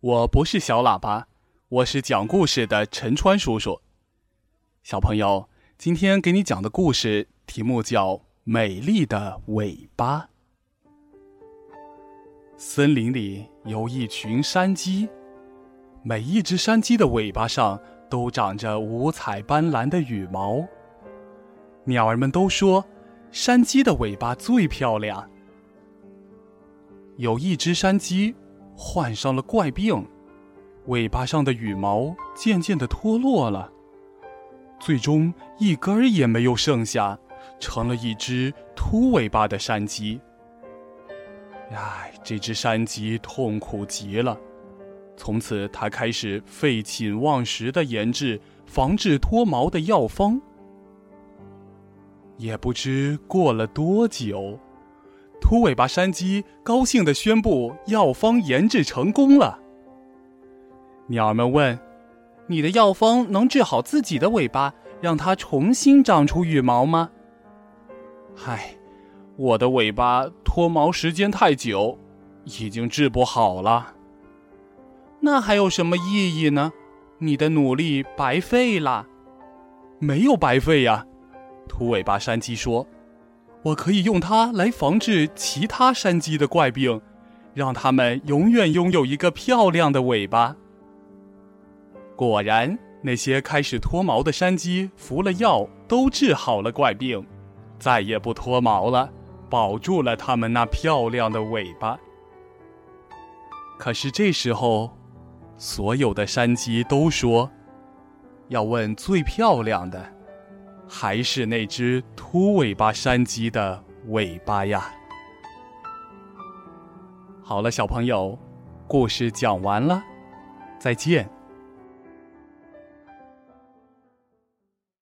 我不是小喇叭，我是讲故事的陈川叔叔。小朋友，今天给你讲的故事题目叫《美丽的尾巴》。森林里有一群山鸡，每一只山鸡的尾巴上都长着五彩斑斓的羽毛。鸟儿们都说，山鸡的尾巴最漂亮。有一只山鸡患上了怪病，尾巴上的羽毛渐渐的脱落了，最终一根儿也没有剩下，成了一只秃尾巴的山鸡。唉，这只山鸡痛苦极了。从此，它开始废寝忘食的研制防治脱毛的药方。也不知过了多久，秃尾巴山鸡高兴地宣布药方研制成功了。鸟儿们问：“你的药方能治好自己的尾巴，让它重新长出羽毛吗？”“嗨。”我的尾巴脱毛时间太久，已经治不好了。那还有什么意义呢？你的努力白费了。没有白费呀，秃尾巴山鸡说：“我可以用它来防治其他山鸡的怪病，让它们永远拥有一个漂亮的尾巴。”果然，那些开始脱毛的山鸡服了药，都治好了怪病，再也不脱毛了。保住了它们那漂亮的尾巴。可是这时候，所有的山鸡都说：“要问最漂亮的，还是那只秃尾巴山鸡的尾巴呀。”好了，小朋友，故事讲完了，再见。